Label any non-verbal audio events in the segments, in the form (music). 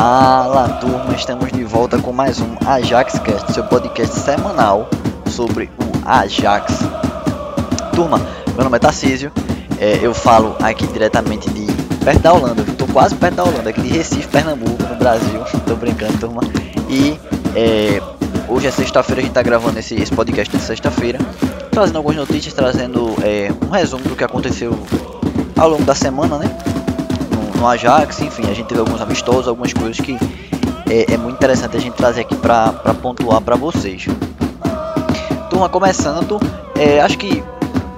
Fala turma, estamos de volta com mais um AjaxCast, seu podcast semanal sobre o Ajax. Turma, meu nome é Tarcísio, é, eu falo aqui diretamente de perto da Holanda, estou quase perto da Holanda, aqui de Recife, Pernambuco, no Brasil. Tô brincando, turma. E é, hoje é sexta-feira, a gente está gravando esse, esse podcast de sexta-feira, trazendo algumas notícias, trazendo é, um resumo do que aconteceu ao longo da semana, né? No Ajax, enfim, a gente teve alguns amistosos, algumas coisas que é, é muito interessante a gente trazer aqui para pontuar para vocês. Turma, começando, é, acho que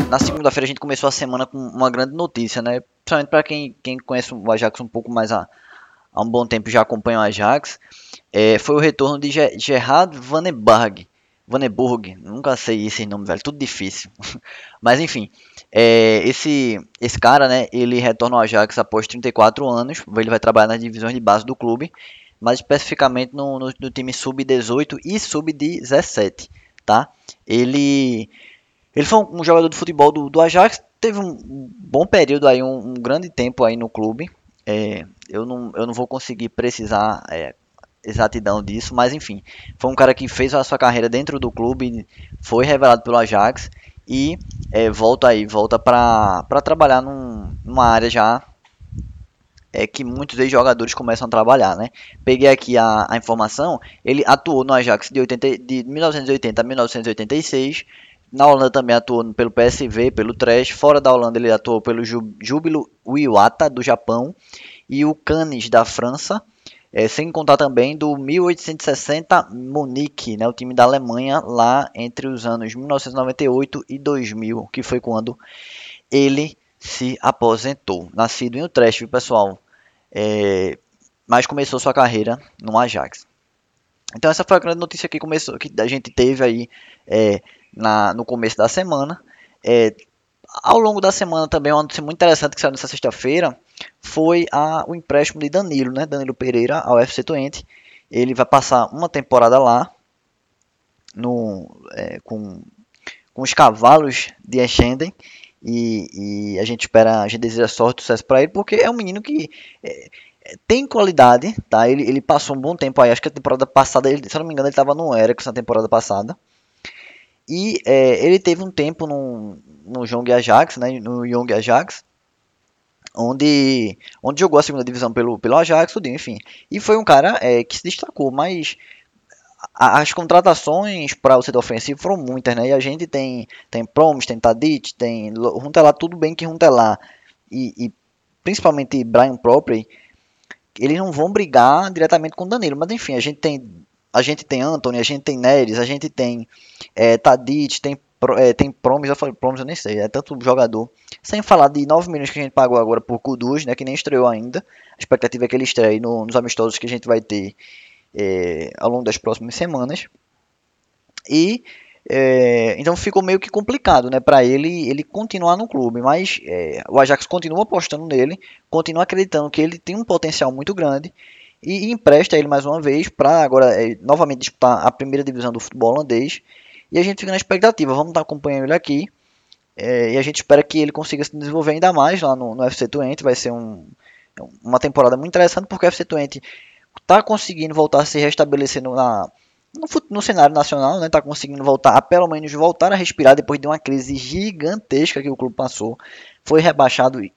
na segunda-feira a gente começou a semana com uma grande notícia, né? Principalmente para quem, quem conhece o Ajax um pouco mais há, há um bom tempo já acompanha o Ajax, é, foi o retorno de Gerard Vandenberg. Vandenburg, nunca sei esse nome, velho, tudo difícil. (laughs) Mas enfim, é, esse, esse cara, né, ele retorna ao Ajax após 34 anos, ele vai trabalhar nas divisões de base do clube, mais especificamente no, no, no time sub-18 e sub-17, tá? Ele, ele foi um, um, jogador de futebol do, do Ajax, teve um, bom período aí, um, um, grande tempo aí no clube, é, eu, não, eu não vou conseguir precisar é, exatidão disso, mas enfim, foi um cara que fez a sua carreira dentro do clube, foi revelado pelo Ajax e é, volta aí, volta para trabalhar num, numa área já é que muitos ex-jogadores começam a trabalhar, né? Peguei aqui a, a, informação, ele atuou no Ajax de, 80, de 1980 a 1986, na Holanda também atuou pelo PSV, pelo Trash, fora da Holanda ele atuou pelo Júbilo Iwata do Japão e o Cannes da França, é, sem contar também do 1860 Munique, né, o time da Alemanha, lá entre os anos 1998 e 2000, que foi quando ele se aposentou. Nascido em Utrecht, pessoal, é, mas começou sua carreira no Ajax. Então essa foi a grande notícia que começou, que a gente teve aí é, na, no começo da semana. É, ao longo da semana também, uma notícia muito interessante que saiu nessa sexta-feira foi a, o empréstimo de Danilo, né? Danilo Pereira ao FC Twente. Ele vai passar uma temporada lá no, é, com, com os cavalos de Eschenden e, e, a gente espera, a gente deseja sorte e sucesso para ele, porque é um menino que é, é, tem qualidade, tá? Ele, ele passou um bom tempo aí, acho que a temporada passada, ele, se não me engano, ele estava no Ericsson na temporada passada. E é, ele teve um tempo no, no Young Ajax, né, no Young Ajax, onde, onde jogou a segunda divisão pelo, pelo Ajax, enfim. E foi um cara é, que se destacou, mas as contratações para o setor ofensivo foram muitas, né? E a gente tem, tem Promes, tem Tadic, tem Runtelar, tudo bem que Runtelar e, e principalmente Brian Propri, eles não vão brigar diretamente com o Danilo, mas enfim, a gente tem a gente tem Anthony, a gente tem Neres, a gente tem é, Tadic, tem, é, tem Promes, eu falei Promes, eu nem sei, é tanto jogador. Sem falar de 9 milhões que a gente pagou agora por Kudus, né, que nem estreou ainda. A expectativa é que ele estreie no, nos amistosos que a gente vai ter é, ao longo das próximas semanas. E é, então ficou meio que complicado, né, para ele ele continuar no clube, mas é, o Ajax continua apostando nele, continua acreditando que ele tem um potencial muito grande e empresta ele mais uma vez para agora é, novamente disputar a primeira divisão do futebol holandês. E a gente fica na expectativa, vamos estar acompanhando ele aqui. É, e a gente espera que ele consiga se desenvolver ainda mais lá no, no FC Twente. Vai ser um, uma temporada muito interessante porque o FC Twente está conseguindo voltar a se restabelecer na, no, no, cenário nacional, está né, conseguindo voltar a pelo menos voltar a respirar depois de uma crise gigantesca que o clube passou. Foi rebaixado e,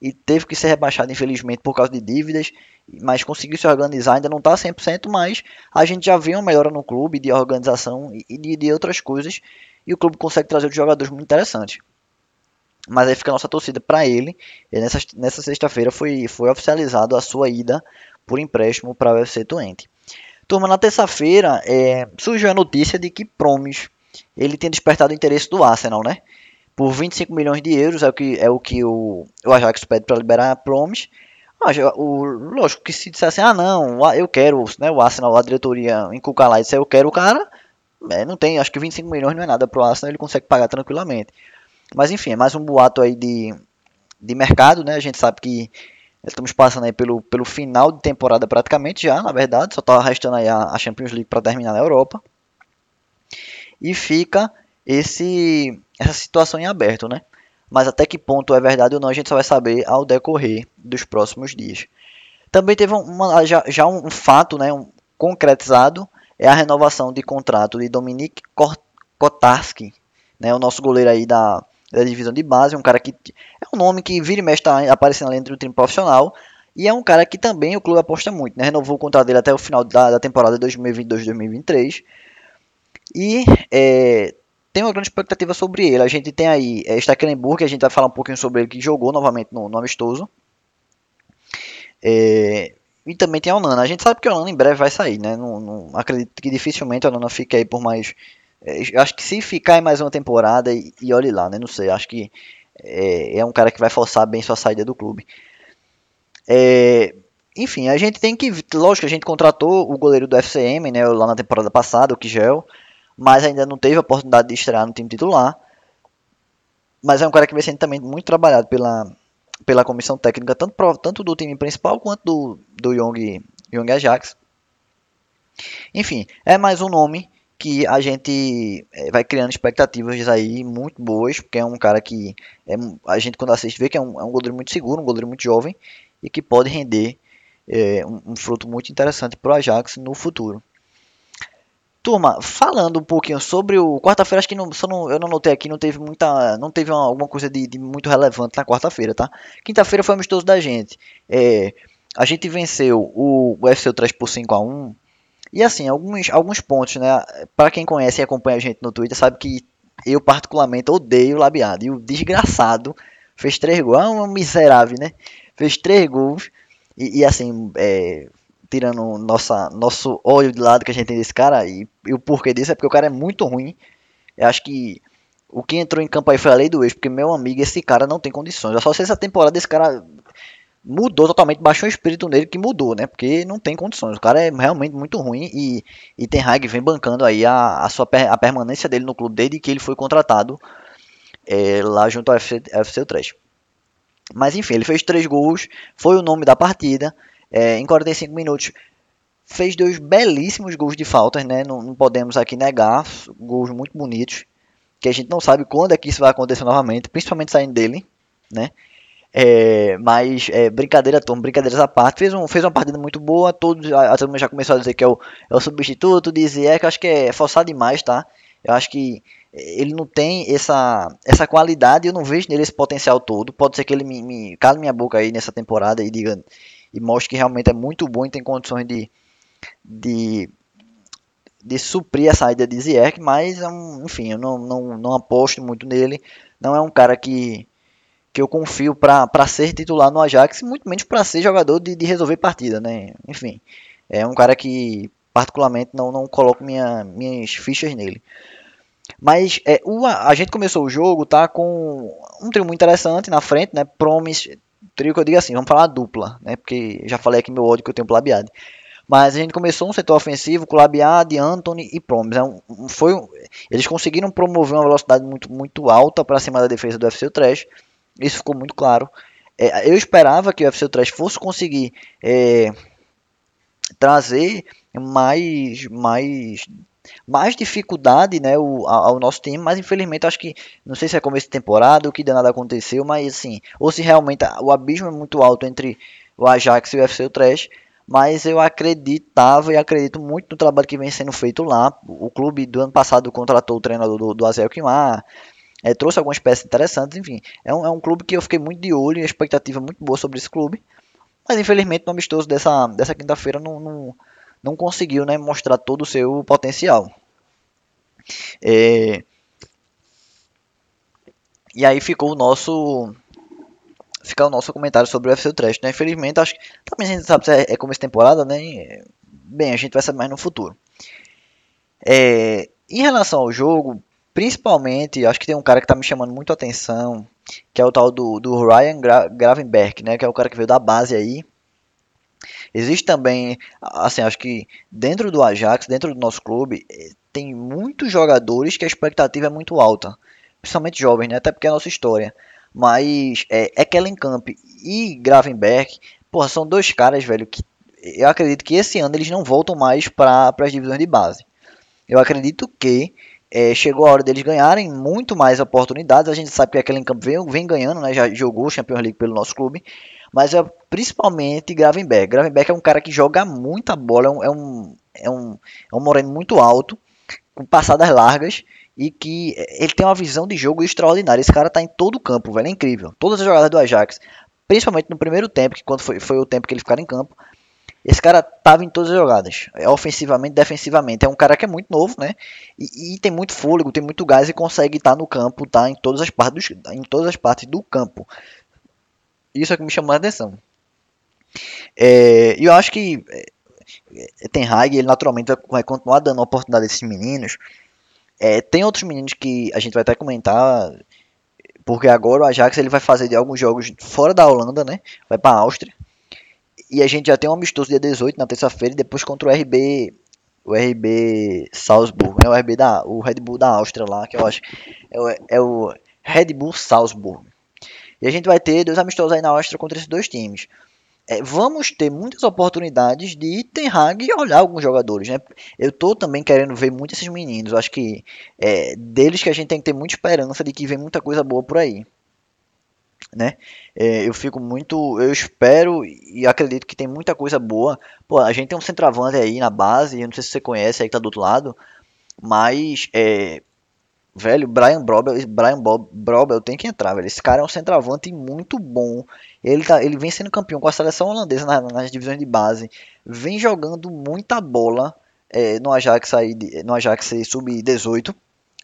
e teve que ser rebaixado, infelizmente, por causa de dívidas mas conseguiu se organizar, ainda não está 100%, mas a gente já vê uma melhora no clube de organização e de, de outras coisas, e o clube consegue trazer jogadores muito interessantes. Mas aí fica a nossa torcida para ele. E nessa, nessa sexta-feira foi, foi oficializado a sua ida por empréstimo para o UFC Twente. Turma, na terça-feira é, surgiu a notícia de que Promes ele tem despertado o interesse do Arsenal, né? Por 25 milhões de euros é o que, é o, que o, o Ajax pede para liberar Promes. Mas, o, lógico que se dissesse, ah não, eu quero, né, o Arsenal, a diretoria inculcar lá e disser eu quero o cara, é, não tem, acho que 25 milhões não é nada pro Arsenal, ele consegue pagar tranquilamente. Mas enfim, é mais um boato aí de, de mercado, né, a gente sabe que estamos passando aí pelo, pelo final de temporada praticamente já, na verdade, só tá restando aí a, a Champions League para terminar na Europa. E fica esse essa situação em aberto, né? mas até que ponto é verdade ou não a gente só vai saber ao decorrer dos próximos dias. Também teve uma, já, já um, fato né, um, concretizado, é a renovação de contrato de Dominique Kotarski, né, o nosso goleiro aí da, da divisão de base, um cara que um nome que vira e mexe está aparecendo ali dentro do time profissional, e é um cara que também o clube aposta muito, né? Renovou o contrato dele até o final da, da temporada 2022-2023. E é, tem uma grande expectativa sobre ele. A gente tem aí é, Stecklenburg, a gente vai falar um pouquinho sobre ele, que jogou novamente no, no amistoso. É, e também tem a Onana. A gente sabe que a Onana em breve vai sair, né? Não, não acredito que dificilmente a Onana fique aí por mais. É, acho que se ficar em mais uma temporada, e, e olhe lá, né? Não sei. Acho que é, é um cara que vai forçar bem sua saída do clube. É, enfim, a gente tem que. Lógico, a gente contratou o goleiro do FCM, né? Lá na temporada passada, o Kigel. Mas ainda não teve a oportunidade de estrear no time titular. Mas é um cara que vem sendo também muito trabalhado pela, pela comissão técnica, tanto, tanto do time principal quanto do, do Young, Young Ajax. Enfim, é mais um nome que a gente é, vai criando expectativas aí muito boas, porque é um cara que é, a gente quando assiste vê que é um, é um goleiro muito seguro, um goleiro muito jovem e que pode render é, um, um, fruto muito interessante para o Ajax no futuro. Turma, falando um pouquinho sobre o quarta-feira, acho que não, não, eu não notei aqui, não teve muita, não teve uma, alguma coisa de, de, muito relevante na quarta-feira, tá? Quinta-feira foi amistoso da gente. É, a gente venceu o, o FC 3 por 5 a 1 e assim, alguns, alguns pontos, né? Para quem conhece e acompanha a gente no Twitter, sabe que eu particularmente odeio o Labiado. E o desgraçado fez três gols, é um miserável, né? fez três gols. E, e assim, é, tirando nossa, nosso olho de lado que a gente tem desse cara, e, e, o porquê disso é porque o cara é muito ruim. Eu acho que o que entrou em campo aí foi a lei do ex, porque meu amigo, esse cara não tem condições. Eu só sei essa temporada esse cara mudou totalmente, baixou o espírito nele que mudou, né? Porque não tem condições. O cara é realmente muito ruim e, e Ten Hag vem bancando aí a, a sua a permanência dele no clube desde que ele foi contratado é, lá junto ao FC, FC. Mas enfim, ele fez três gols, foi o nome da partida. É, em 45 minutos fez dois belíssimos gols de faltas, né? Não, não, podemos aqui negar, gols muito bonitos, que a gente não sabe quando é que isso vai acontecer novamente, principalmente saindo dele, né? É, mas é, brincadeira, Tom, brincadeiras à parte, fez, um, fez uma partida muito boa, todos, a, a já começou a dizer que é o, é o substituto, dizer que acho que é forçar demais, tá? Eu acho que ele não tem essa, essa qualidade, eu não vejo nele esse potencial todo. Pode ser que ele me, me cale minha boca aí nessa temporada e diga e mostre que realmente é muito bom e tem condições de, de, de suprir a saída de Ziyech, mas é enfim, eu não, não, não aposto muito nele. Não é um cara que, que eu confio para ser titular no Ajax, muito menos para ser jogador de, de resolver partida, né? Enfim, é um cara que particularmente não, não coloco minha, minhas fichas nele. Mas é, o, a gente começou o jogo tá com um trio muito interessante na frente, né? Promise, trio que eu digo assim, vamos falar dupla, né? Porque já falei aqui meu ódio que eu tenho pro Labiade. Mas a gente começou um setor ofensivo com Labiade, Anthony e Promise. É um, foi, eles conseguiram promover uma velocidade muito, muito alta para cima da defesa do FC Trash. Isso ficou muito claro. É, eu esperava que o FC Trash fosse conseguir é, trazer mais, mais mais dificuldade né, o, ao nosso time, mas infelizmente acho que, não sei se é começo de temporada, o que nada aconteceu, mas assim, ou se realmente o abismo é muito alto entre o Ajax e o FC Trash, mas eu acreditava e acredito muito no trabalho que vem sendo feito lá. O clube do ano passado contratou o treinador do, do Azel Kimar, é, trouxe algumas peças interessantes, enfim. É um, é um clube que eu fiquei muito de olho e expectativa muito boa sobre esse clube. Mas infelizmente no amistoso dessa, dessa quinta-feira não, não, não conseguiu né, mostrar todo o seu potencial. É... E aí ficou o nosso fica o nosso comentário sobre o UFC Trash, né? Infelizmente, acho que também a gente sabe se é, é começo de temporada, né? Bem, a gente vai saber mais no futuro. É, em relação ao jogo, principalmente, acho que tem um cara que está me chamando muito a atenção, que é o tal do, do Ryan Gra Gravenberg, né? Que é o cara que veio da base aí. Existe também, assim, acho que dentro do Ajax, dentro do nosso clube, eh, tem muitos jogadores que a expectativa é muito alta, principalmente jovens, né? Até porque é a nossa história. Mas é, é Kellen Camp e Gravenberg, porra, são dois caras, velho, que eu acredito que esse ano eles não voltam mais para as divisões de base. Eu acredito que é, chegou a hora deles ganharem muito mais oportunidades. A gente sabe que aquele Camp vem, vem ganhando, né? Já jogou Champions League pelo nosso clube. mas é principalmente Gravenberg. Gravenberg é um cara que joga muita bola, é um, é um, é um, é moreno muito alto, com passadas largas, e que ele tem uma visão de jogo extraordinária. Esse cara tá em todo o campo, velho, é incrível. Todas as jogadas do Ajax, principalmente no primeiro tempo, que quando foi, foi o tempo que ele ficaram em campo, esse cara tava em todas as jogadas, é ofensivamente, defensivamente. É um cara que é muito novo, né? E, e tem muito fôlego, tem muito gás e consegue estar tá no campo, tá em todas as partes do, em todas as partes do campo. Isso é que me chamou a atenção. É, e eu acho que é, Ten Hag, ele naturalmente vai continuar dando oportunidade a esses meninos. É, tem outros meninos que a gente vai até comentar, porque agora o Ajax ele vai fazer alguns jogos fora da Holanda, né? Vai para a Áustria. E a gente já tem um amistoso dia 18 na terça-feira e depois contra o RB o RB Salzburg, né? O RB da o Red Bull da Áustria lá, que eu acho é o, é o Red Bull Salzburg. E a gente vai ter dois amistosos aí na Áustria contra esses dois times. É, vamos ter muitas oportunidades de Ten Hag olhar alguns jogadores, né? Eu tô também querendo ver muito esses meninos. Acho que é deles que a gente tem que ter muita esperança de que vem muita coisa boa por aí né? É, eu fico muito, eu espero e acredito que tem muita coisa boa. Pô, a gente tem um centroavante aí na base, eu não sei se você conhece aí que tá do outro lado, mas é, velho, Brian Brobel, Brian Bob, Brobel tem que entrar, velho. Esse cara é um centroavante muito bom. Ele tá, ele vem sendo campeão com a seleção holandesa nas, divisões de base, vem jogando muita bola é, no Ajax aí, no Ajax sub-18,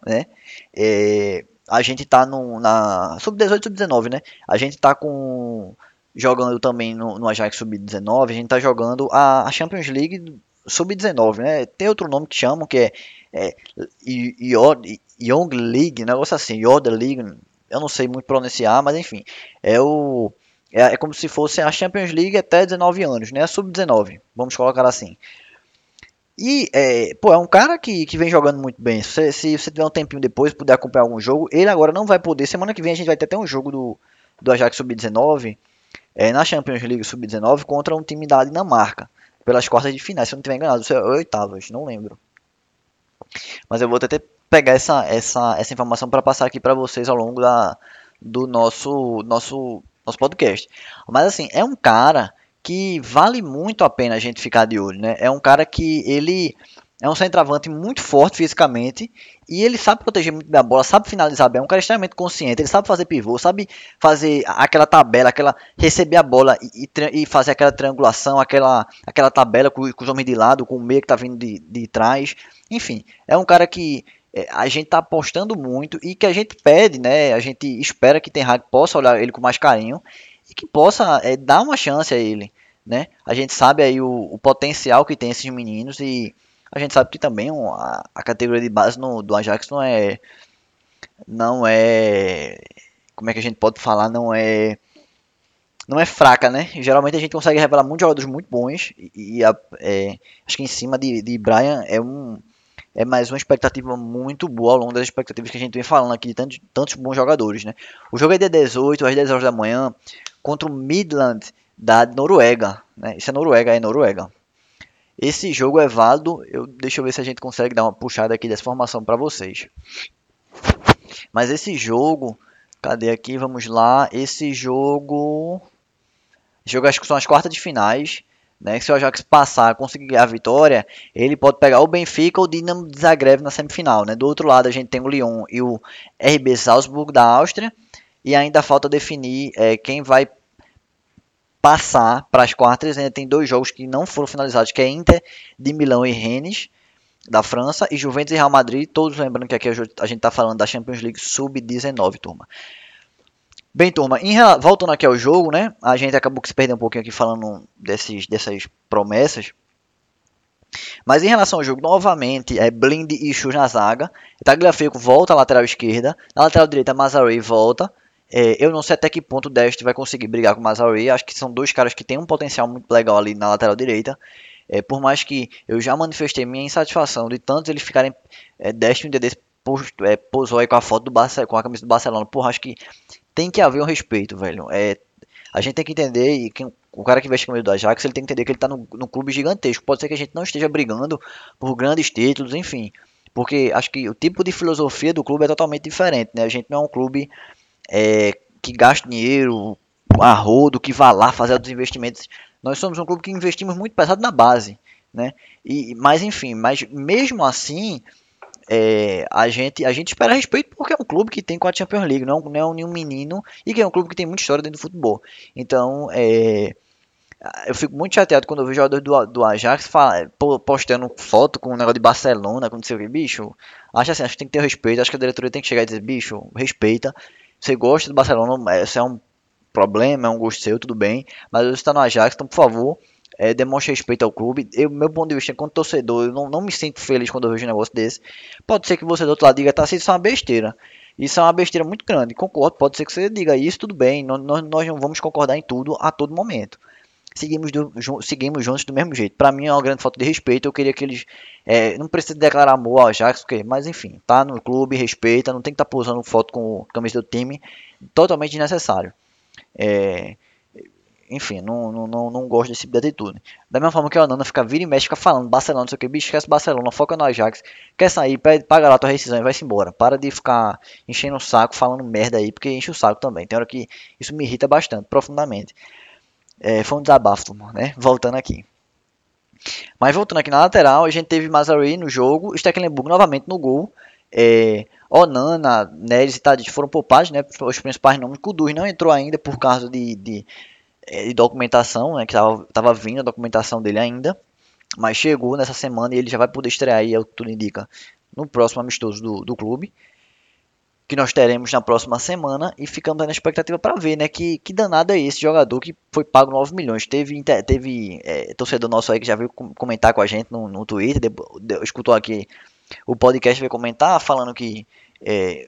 né? É, a gente tá no, na sub-18 sub-19, né? A gente tá com jogando também no, no Ajax sub-19, a gente tá jogando a, a Champions League sub-19, né? Tem outro nome que chamam que é, é Young League, negócio assim, Yoda League, eu não sei muito pronunciar, mas enfim, é o é, é como se fosse a Champions League até 19 anos, né? Sub-19, vamos colocar assim. E, é, pô, é um cara que, que vem jogando muito bem. Se, se você tiver um tempinho depois, puder acompanhar algum jogo, ele agora não vai poder. Semana que vem a gente vai ter até um jogo do, do Ajax Sub-19, é, na Champions League Sub-19, contra um time da Dinamarca, pelas quartas de final, se eu não estiver enganado, isso é oitavas, não lembro. Mas eu vou até pegar essa, essa, essa informação para passar aqui para vocês ao longo da, do nosso, nosso, nosso podcast. Mas assim, é um cara que vale muito a pena a gente ficar de olho, né? É um cara que ele é um centroavante muito forte fisicamente e ele sabe proteger muito bem a bola, sabe finalizar bem, é um cara extremamente consciente, ele sabe fazer pivô, sabe fazer aquela tabela, aquela receber a bola e, e, e fazer aquela triangulação, aquela, aquela tabela com, com os homens de lado, com o meio que tá vindo de, de trás. Enfim, é um cara que é, a gente está apostando muito e que a gente pede, né? A gente espera que Ten Hag possa olhar ele com mais carinho e que possa é, dar uma chance a ele, né? A gente sabe aí o, o, potencial que tem esses meninos e a gente sabe que também a, a categoria de base no, do Ajax não é não é como é que a gente pode falar não é não é fraca, né? Geralmente a gente consegue revelar muitos jogadores muito bons e, e a, é, acho que em cima de, de Brian é um é mais uma expectativa muito boa ao longo das expectativas que a gente vem falando aqui de tantos, tantos bons jogadores, né? O jogo é dia 18, às 10 horas da manhã, contra o Midland da Noruega, né? Isso é Noruega, é Noruega. Esse jogo é válido, eu, deixa eu ver se a gente consegue dar uma puxada aqui dessa formação para vocês. Mas esse jogo, cadê aqui? Vamos lá. Esse jogo, jogo acho que são as quartas de finais. Né? Se o Ajax passar, conseguir a vitória, ele pode pegar o Benfica ou o Dinamo de Zagreb na semifinal. Né? Do outro lado, a gente tem o Lyon e o RB Salzburg da Áustria. E ainda falta definir é, quem vai passar para as quartas. Ainda tem dois jogos que não foram finalizados, que é Inter de Milão e Rennes da França e Juventus e Real Madrid. Todos lembrando que aqui a gente está falando da Champions League Sub-19, turma. Bem, turma, em, voltando aqui ao jogo, né? A gente acabou que se perdeu um pouquinho aqui falando desses, dessas promessas. Mas em relação ao jogo, novamente, é Blind e Chu na zaga. Tagliafico volta à lateral esquerda. Na lateral direita, Mazarui volta. É, eu não sei até que ponto o Dest vai conseguir brigar com o Mazarui. Acho que são dois caras que têm um potencial muito legal ali na lateral direita. É, por mais que eu já manifestei minha insatisfação de tantos eles ficarem. É, Dest um dia desse é, posou aí com a foto do Barcelona, com a camisa do Barcelona. Porra, acho que tem que haver um respeito, velho. É, a gente tem que entender, e quem, o cara que veste com medo do Ajax, ele tem que entender que ele está no, no clube gigantesco. Pode ser que a gente não esteja brigando por grandes títulos, enfim. Porque acho que o tipo de filosofia do clube é totalmente diferente, né? A gente não é um clube é, que gasta dinheiro a rodo, que vá lá fazer os investimentos. Nós somos um clube que investimos muito pesado na base, né? E, mas enfim, mas mesmo assim, é, a, gente, a gente espera respeito porque é um clube que tem quatro Champions League, não, não é nenhum menino e que é um clube que tem muita história dentro do futebol. Então, é, eu fico muito chateado quando eu vejo jogadores do, do Ajax fala, postando foto com um negócio de Barcelona, com não sei o que, bicho. Acho assim, acho que tem que ter respeito, acho que a diretoria tem que chegar e dizer, bicho, respeita. Você gosta do Barcelona, esse é um problema, é um gosto seu, tudo bem. Mas você está no Ajax, então por favor, é, demonstre respeito ao clube. Eu, meu ponto de vista, enquanto torcedor, eu não, não me sinto feliz quando eu vejo um negócio desse. Pode ser que você do outro lado diga, tá, isso é uma besteira. Isso é uma besteira muito grande. Concordo, pode ser que você diga isso, tudo bem. Nós, nós não vamos concordar em tudo a todo momento seguimos, do, seguimos juntos do mesmo jeito. Para mim é uma grande falta de respeito. Eu queria que eles. É, não precisa declarar amor ao Ajax, mas enfim, tá no clube, respeita, não tem que estar tá posando foto com a camisa do time. Totalmente desnecessário. É, enfim, não, não, não, não gosto desse tipo de atitude. Da mesma forma que a Nana fica vira e mexe, fica falando Barcelona, não sei o que, bicho, esquece Barcelona, foca no Ajax, quer sair, pede, paga lá tua rescisão e vai-se embora. Para de ficar enchendo o saco, falando merda aí, porque enche o saco também. Tem hora que isso me irrita bastante, profundamente. É, foi um desabafo, né? Voltando aqui. Mas voltando aqui na lateral, a gente teve Mazari no jogo, Stecklenburg novamente no gol. É, Onana, Neres e Tadic foram poupados, né? Os principais nomes. Kudus não entrou ainda por causa de, de, é, de documentação, né? Que estava vindo a documentação dele ainda. Mas chegou nessa semana e ele já vai poder estrear aí, é o que tudo indica, no próximo amistoso do, do clube que nós teremos na próxima semana e ficamos na expectativa para ver, né, que, que danado é esse jogador que foi pago 9 milhões. Teve, teve é, torcedor nosso aí que já veio comentar com a gente no, no Twitter, de, de, escutou aqui o podcast, veio comentar falando que é,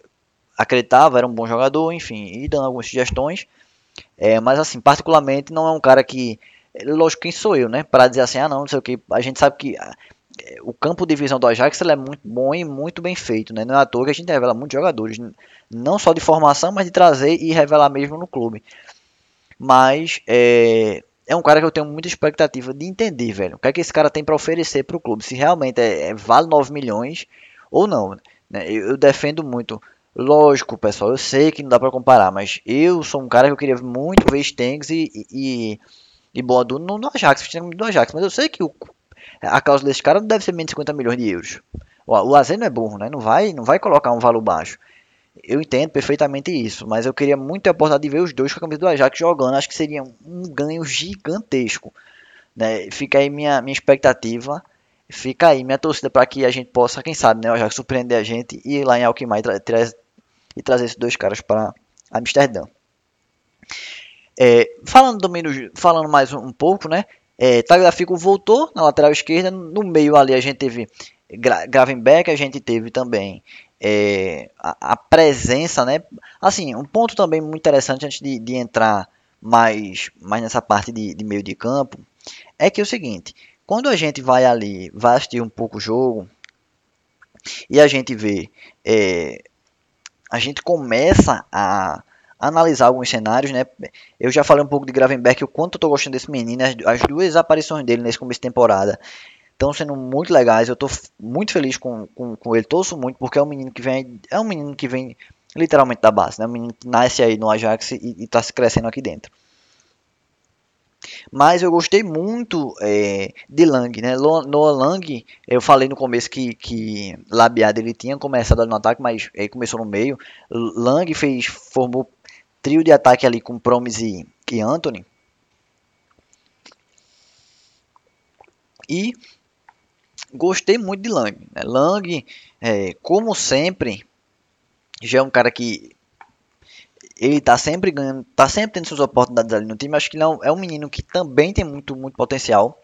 acreditava, era um bom jogador, enfim, e dando algumas sugestões. É, mas assim, particularmente não é um cara que, lógico, quem sou eu, né, para dizer assim, ah não, não sei o que, a gente sabe que o campo de visão do Ajax é muito bom e muito bem feito, né? Não é à toa que a gente revela muitos jogadores, não só de formação, mas de trazer e revelar mesmo no clube. Mas é, é um cara que eu tenho muita expectativa de entender, velho. O que é que esse cara tem para oferecer para o clube? Se realmente é, é, vale 9 milhões ou não. Né? Eu, eu, defendo muito. Lógico, pessoal, eu sei que não dá para comparar, mas eu sou um cara que eu queria muito ver Stengs e, e, e Boadu no, no Ajax, no Ajax, mas eu sei que o a causa desse cara não deve ser menos de 50 milhões de euros. O, o AZ não é burro, né? Não vai, não vai colocar um valor baixo. Eu entendo perfeitamente isso, mas eu queria muito ter a oportunidade de ver os dois com a camisa do Ajax jogando. Acho que seria um ganho gigantesco. Né? Fica aí minha, minha expectativa. Fica aí minha torcida para que a gente possa, quem sabe, né, o Ajax surpreender a gente e ir lá em Alkmaar e, tra tra e trazer esses dois caras para Amsterdã. É, falando, também falando mais um pouco, né? É, Tagliafico voltou na lateral esquerda. No meio ali a gente teve Gravenbeck, a gente teve também é, a, a, presença, né? Assim, um ponto também muito interessante antes de, de entrar mais, mais nessa parte de, de, meio de campo é que é o seguinte: quando a gente vai ali, vai assistir um pouco o jogo e a gente vê, é, a gente começa a analisar alguns cenários, né? Eu já falei um pouco de Gravenberg, o quanto eu tô gostando desse menino, as, as duas aparições dele nesse começo de temporada estão sendo muito legais. Eu tô muito feliz com, com, com, ele, torço muito porque é um menino que vem, é um menino que vem literalmente da base, né? Um menino que nasce aí no Ajax e, está se crescendo aqui dentro. Mas eu gostei muito é, de Lang, né? Noah Lang, eu falei no começo que, que Labiada ele tinha começado no ataque, mas ele começou no meio. Lang fez, formou trio de ataque ali com Promise e, e Anthony. E gostei muito de Lang. Né? Lang, é, como sempre, já é um cara que ele tá sempre ganhando, tá sempre tendo suas oportunidades ali no time. Acho que não é um menino que também tem muito, muito potencial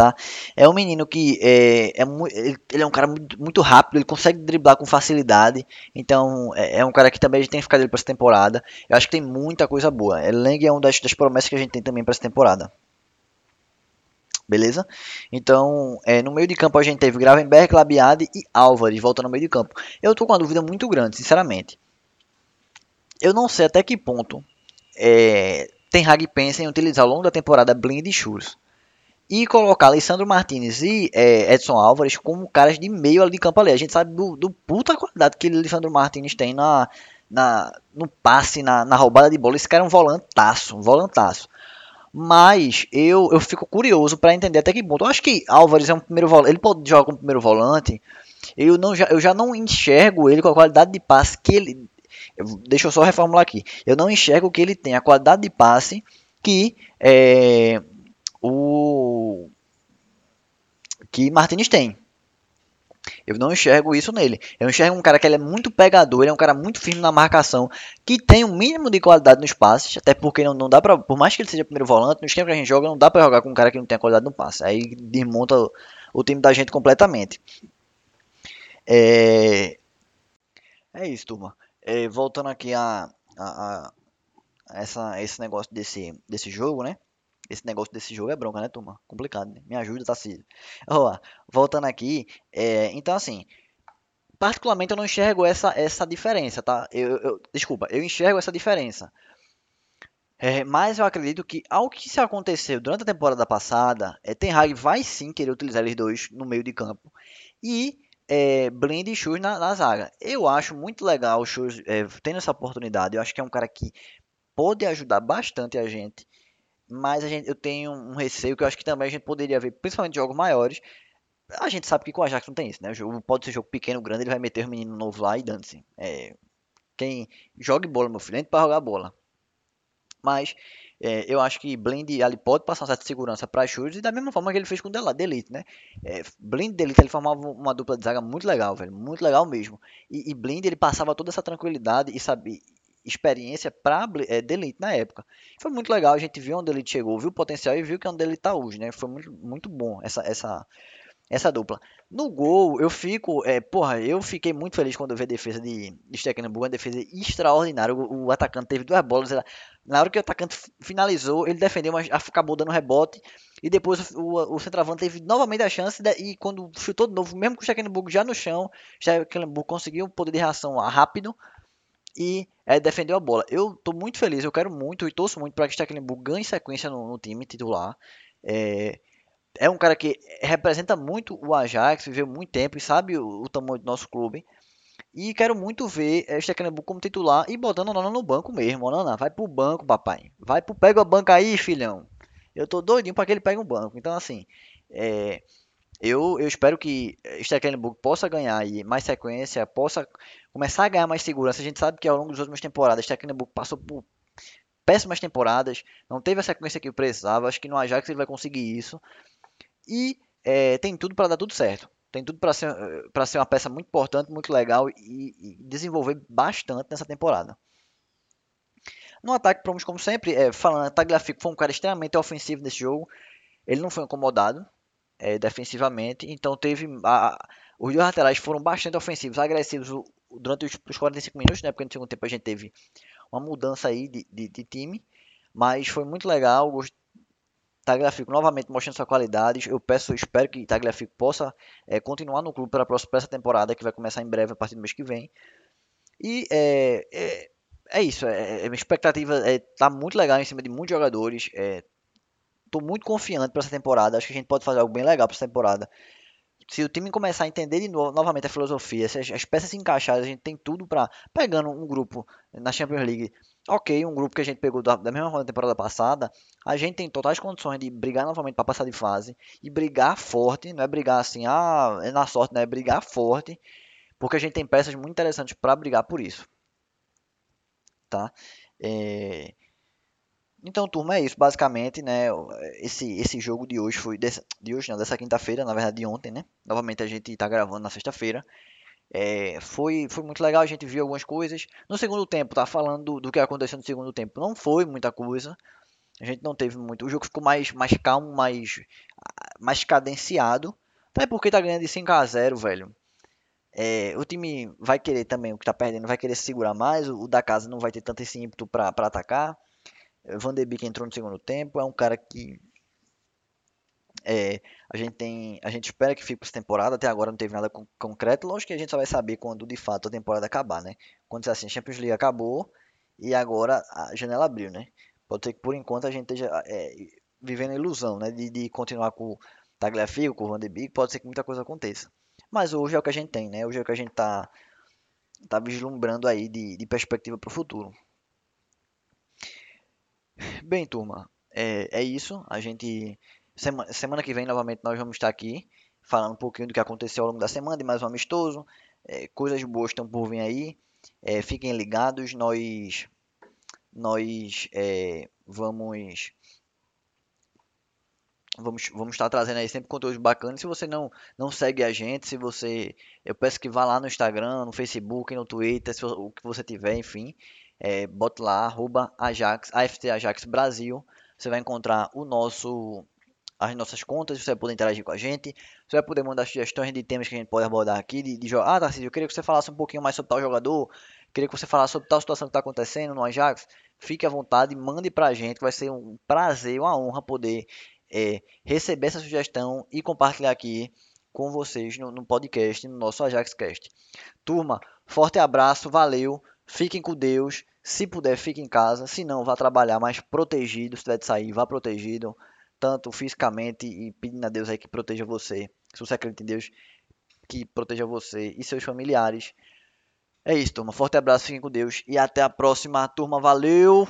tá? É um menino que é, é ele é um cara muito, muito, rápido, ele consegue driblar com facilidade, então é, é um cara que também a gente tem que ficar dele para essa temporada. Eu acho que tem muita coisa boa. Eleng é uma das, das promessas que a gente tem também para essa temporada. Beleza? Então, é, no meio de campo a gente teve Gravenberg, Labiade e Álvares voltando no meio de campo. Eu tô com uma dúvida muito grande, sinceramente. Eu não sei até que ponto é, Ten Hag pensa em utilizar ao longo da temporada Blind e Churros e colocar Alessandro Martinez e é, Edson Álvares como caras de meio ali de campo ali. A gente sabe do, do puta qualidade que Alessandro Martinez tem na, na, no passe, na, na roubada de bola. Esse cara é um volantaço, um volantaço. Mas eu, eu fico curioso para entender até que ponto. Eu acho que Álvares é um primeiro volante. Ele pode jogar como primeiro volante. Eu, não, já, eu já não enxergo ele com a qualidade de passe que ele. Deixa eu só reformular aqui. Eu não enxergo que ele tem a qualidade de passe que é, o que Martinez tem. Eu não enxergo isso nele. Eu enxergo um cara que ele é muito pegador, ele é um cara muito firme na marcação, que tem um mínimo de qualidade nos passes, até porque não, não dá para, por mais que ele seja primeiro volante, no esquema que a gente joga, não dá para jogar com um cara que não tem qualidade no passe. Aí desmonta o, o time da gente completamente. É, é isso, turma. É, voltando aqui a, a, a essa, esse negócio desse, desse jogo, né? Esse negócio desse jogo é bronca, né, turma? Complicado, né? Me ajuda, Tarcísio. Ó, voltando aqui, é, então assim, particularmente eu não enxergo essa, essa diferença, tá? Eu, eu desculpa, eu enxergo essa diferença. É, mas eu acredito que ao que se aconteceu durante a temporada passada, é, Ten Hag vai sim querer utilizar eles dois no meio de campo. E é, Blind e Shoes na, na, zaga. Eu acho muito legal o Shoes é, tendo essa oportunidade. Eu acho que é um cara que pode ajudar bastante a gente mas a gente, eu tenho um receio que eu acho que também a gente poderia ver, principalmente jogos maiores. A gente sabe que com o Ajax não tem isso, né? O jogo pode ser jogo pequeno, grande, ele vai meter o menino novo lá e dane-se. É, quem jogue bola, meu filho, entra para jogar bola. Mas é, eu acho que Blind ali pode passar uma certa segurança para chutes e da mesma forma que ele fez com o Delete, né? É, Blind e Delete ele formava uma dupla de zaga muito legal, velho, muito legal mesmo. E, e Blind ele passava toda essa tranquilidade e sabia experiência para é, Delete na época. Foi muito legal, a gente viu onde ele chegou, viu o potencial e viu que é onde ele está hoje, né? Foi muito, muito bom essa, essa, essa dupla. No gol, eu fico, é, porra, eu fiquei muito feliz quando eu vi a defesa de, de uma defesa extraordinária. O, o, atacante teve duas bolas, na hora que o atacante finalizou, ele defendeu, mas acabou dando rebote. E depois o, o centroavante teve novamente a chance, de, e quando chutou de novo, mesmo com o já no chão, Stecklenburg conseguiu um poder de reação rápido e é, defendeu a bola. Eu estou muito feliz, eu quero muito e torço muito para que Stecklenburg ganhe sequência no, no time titular. É, é um cara que representa muito o Ajax, viveu muito tempo e sabe o, o tamanho do nosso clube. E quero muito ver é, Stecklenburg como titular e botando o Nana no banco mesmo. O Nana, vai pro banco, papai. Vai pro pega a banca aí, filhão. Eu tô doidinho para que ele pegue um banco. Então, assim, é, eu, eu espero que Stecklenburg possa ganhar aí mais sequência, possa começar a ganhar mais segurança. A gente sabe que ao longo das últimas temporadas, Stecklenburg passou por péssimas temporadas, não teve a sequência que precisava. Acho que no Ajax ele vai conseguir isso. E é, tem tudo para dar tudo certo. Tem tudo para ser, ser uma peça muito importante, muito legal e, e desenvolver bastante nessa temporada. No ataque, promos como sempre, é, falando, Tagliafico foi um cara extremamente ofensivo nesse jogo. Ele não foi incomodado, é, defensivamente. Então teve. A, os dois laterais foram bastante ofensivos, agressivos durante os, os 45 minutos, né? Porque no segundo tempo a gente teve uma mudança aí de, de, de time. Mas foi muito legal. O Tagliafico novamente mostrando sua qualidade. Eu peço, espero que Tagliafico possa é, continuar no clube para a próxima essa temporada, que vai começar em breve, a partir do mês que vem. E é, é, é isso. É, é, a expectativa está é, muito legal em cima de muitos jogadores. Tô muito confiante para essa temporada. Acho que a gente pode fazer algo bem legal para essa temporada. Se o time começar a entender de novo, novamente a filosofia, se as, as peças se encaixarem, a gente tem tudo para pegando um grupo na Champions League. Ok, um grupo que a gente pegou da, da mesma forma da temporada passada, a gente tem totais condições de brigar novamente para passar de fase e brigar forte, não é brigar assim, ah, é na sorte, não é brigar forte, porque a gente tem peças muito interessantes para brigar por isso. Tá? É, então, turma, é isso, basicamente, né? Esse, esse jogo de hoje foi. Dessa, de hoje, não, dessa quinta-feira, na verdade, de ontem, né? Novamente a gente tá gravando na sexta-feira. É, foi, foi muito legal, a gente viu algumas coisas. No segundo tempo, tá falando do, do, que aconteceu no segundo tempo. Não foi muita coisa. A gente não teve muito. O jogo ficou mais, mais calmo, mais, mais cadenciado. Até porque tá ganhando de 5 a 0 velho. É, o time vai querer também, o que tá perdendo, vai querer segurar mais. O, o da casa não vai ter tanto esse ímpeto para atacar. Van de Beek entrou no segundo tempo, é um cara que é, a gente tem, a gente espera que fique para essa temporada. Até agora não teve nada concreto. Lógico que a gente só vai saber quando de fato a temporada acabar, né? Quando assim, a Champions League acabou e agora a janela abriu, né? Pode ser que por enquanto a gente esteja é, vivendo a ilusão, né? De, de continuar com o Tagliafico, com o Van de Beek. Pode ser que muita coisa aconteça. Mas hoje é o que a gente tem, né? Hoje é o que a gente tá tá vislumbrando aí de, de perspectiva para o futuro. Bem, turma, é, é isso. A gente semana, semana que vem novamente nós vamos estar aqui falando um pouquinho do que aconteceu ao longo da semana, de mais um amistoso. É, coisas boas estão por vir aí. É, fiquem ligados, nós nós é, vamos vamos vamos estar trazendo aí sempre conteúdos bacanas. Se você não não segue a gente, se você eu peço que vá lá no Instagram, no Facebook, no Twitter, se, o que você tiver, enfim, é, lá arroba Ajax, AFT Ajax Brasil. Você vai encontrar o nosso as nossas contas, você vai poder interagir com a gente, você vai poder mandar sugestões de temas que a gente pode abordar aqui, de, de. Ah, Tarcísio, eu queria que você falasse um pouquinho mais sobre tal jogador, queria que você falasse sobre tal situação que está acontecendo no Ajax. Fique à vontade, mande para a gente, vai ser um prazer, uma honra poder é, receber essa sugestão e compartilhar aqui com vocês no, no podcast, no nosso AjaxCast. Turma, forte abraço, valeu, fiquem com Deus, se puder, fique em casa, se não, vá trabalhar mais protegido, se tiver de sair, vá protegido tanto fisicamente e pedindo a Deus aí que proteja você. Se você acredita em Deus, que proteja você e seus familiares. É isso, turma. Forte abraço, fiquem com Deus e até a próxima, turma. Valeu!